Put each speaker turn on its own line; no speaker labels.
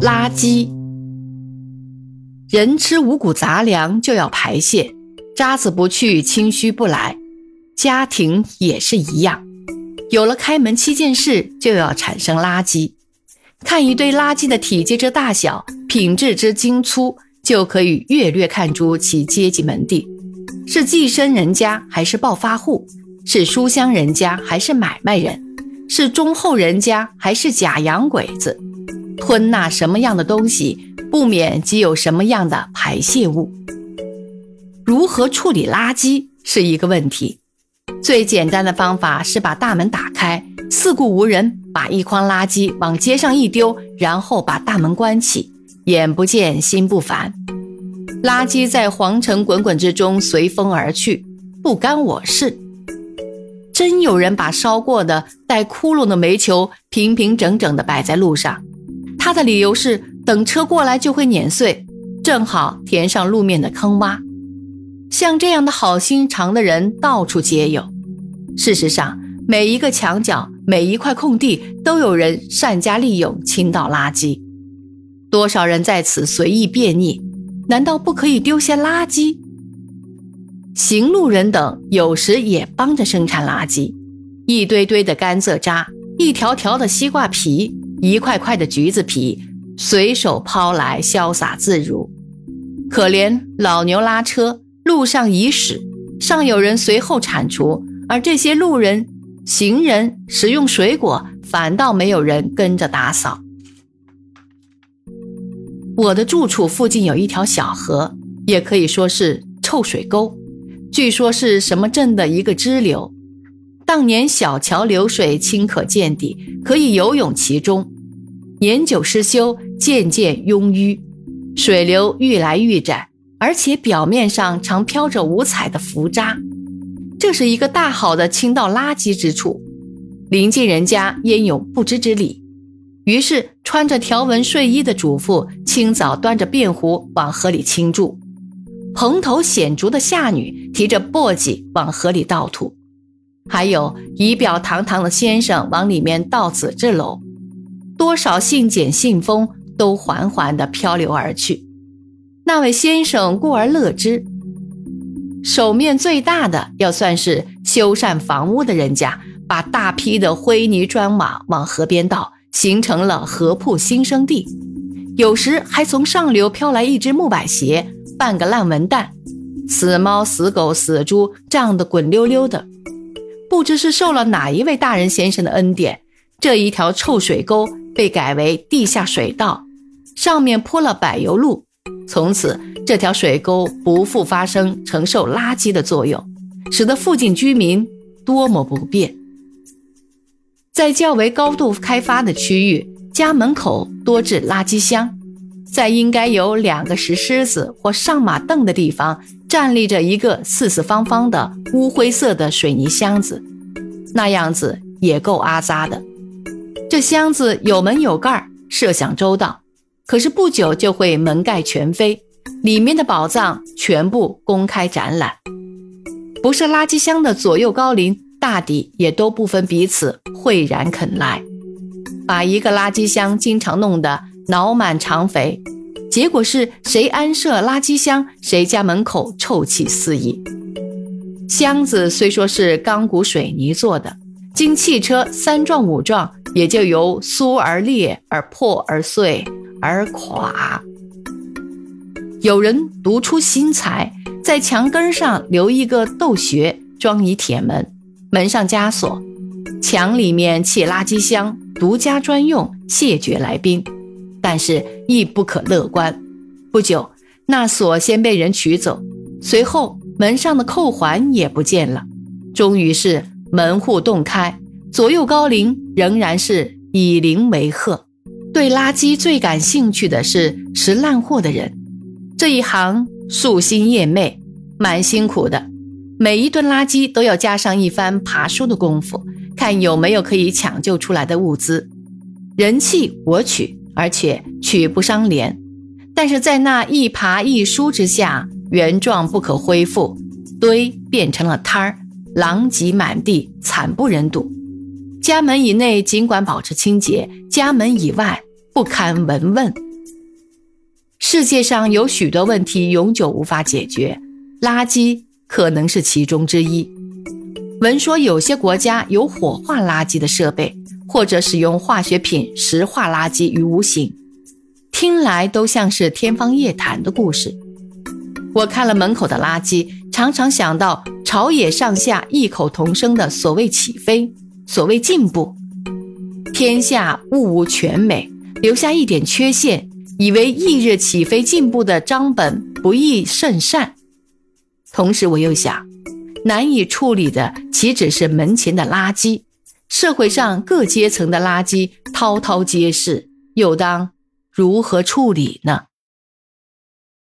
垃圾。人吃五谷杂粮就要排泄，渣子不去，清虚不来。家庭也是一样，有了开门七件事，就要产生垃圾。看一堆垃圾的体积之大小、品质之精粗，就可以略略看出其阶级门第：是寄生人家还是暴发户？是书香人家还是买卖人？是忠厚人家还是假洋鬼子？吞纳什么样的东西，不免即有什么样的排泄物。如何处理垃圾是一个问题。最简单的方法是把大门打开，四顾无人，把一筐垃圾往街上一丢，然后把大门关起，眼不见心不烦。垃圾在黄尘滚滚之中随风而去，不干我事。真有人把烧过的带窟窿的煤球平平整整地摆在路上。他的理由是，等车过来就会碾碎，正好填上路面的坑洼。像这样的好心肠的人到处皆有。事实上，每一个墙角、每一块空地都有人善加利用倾倒垃圾。多少人在此随意便溺？难道不可以丢些垃圾？行路人等有时也帮着生产垃圾，一堆堆的甘蔗渣，一条条的西瓜皮。一块块的橘子皮，随手抛来，潇洒自如。可怜老牛拉车，路上已屎，尚有人随后铲除；而这些路人、行人食用水果，反倒没有人跟着打扫。我的住处附近有一条小河，也可以说是臭水沟，据说是什么镇的一个支流。当年小桥流水清可见底，可以游泳其中。年久失修，渐渐庸淤，水流愈来愈窄，而且表面上常飘着五彩的浮渣。这是一个大好的倾倒垃圾之处，邻近人家焉有不知之理？于是，穿着条纹睡衣的主妇清早端着便壶往河里倾注，蓬头显足的下女提着簸箕往河里倒土。还有仪表堂堂的先生往里面倒纸纸篓，多少信简信封都缓缓地漂流而去。那位先生故而乐之。手面最大的要算是修缮房屋的人家，把大批的灰泥砖瓦往河边倒，形成了河铺新生地。有时还从上流飘来一只木板鞋，半个烂文蛋，死猫死狗死猪胀得滚溜溜的。不知是受了哪一位大人先生的恩典，这一条臭水沟被改为地下水道，上面铺了柏油路。从此，这条水沟不复发生承受垃圾的作用，使得附近居民多么不便。在较为高度开发的区域，家门口多置垃圾箱，在应该有两个石狮子或上马凳的地方。站立着一个四四方方的乌灰色的水泥箱子，那样子也够阿扎的。这箱子有门有盖，设想周到，可是不久就会门盖全飞，里面的宝藏全部公开展览。不是垃圾箱的左右高邻，大抵也都不分彼此，会然肯来，把一个垃圾箱经常弄得脑满肠肥。结果是谁安设垃圾箱，谁家门口臭气四溢。箱子虽说是钢骨水泥做的，经汽车三撞五撞，也就由酥而裂，而破而碎而垮。有人独出心裁，在墙根上留一个斗穴，装以铁门，门上加锁，墙里面砌垃圾箱，独家专用，谢绝来宾。但是亦不可乐观。不久，那锁先被人取走，随后门上的扣环也不见了。终于是门户洞开，左右高邻仍然是以邻为壑。对垃圾最感兴趣的是拾烂货的人，这一行夙兴夜寐，蛮辛苦的。每一吨垃圾都要加上一番爬书的功夫，看有没有可以抢救出来的物资。人气我取。而且取不伤脸，但是在那一爬一疏之下，原状不可恢复，堆变成了摊儿，狼藉满地，惨不忍睹。家门以内尽管保持清洁，家门以外不堪闻问。世界上有许多问题永久无法解决，垃圾可能是其中之一。闻说有些国家有火化垃圾的设备，或者使用化学品石化垃圾于无形，听来都像是天方夜谭的故事。我看了门口的垃圾，常常想到朝野上下异口同声的所谓起飞，所谓进步。天下物无全美，留下一点缺陷。以为翌日起飞进步的章本不易甚善，同时我又想，难以处理的岂止是门前的垃圾，社会上各阶层的垃圾滔滔皆是，又当如何处理呢？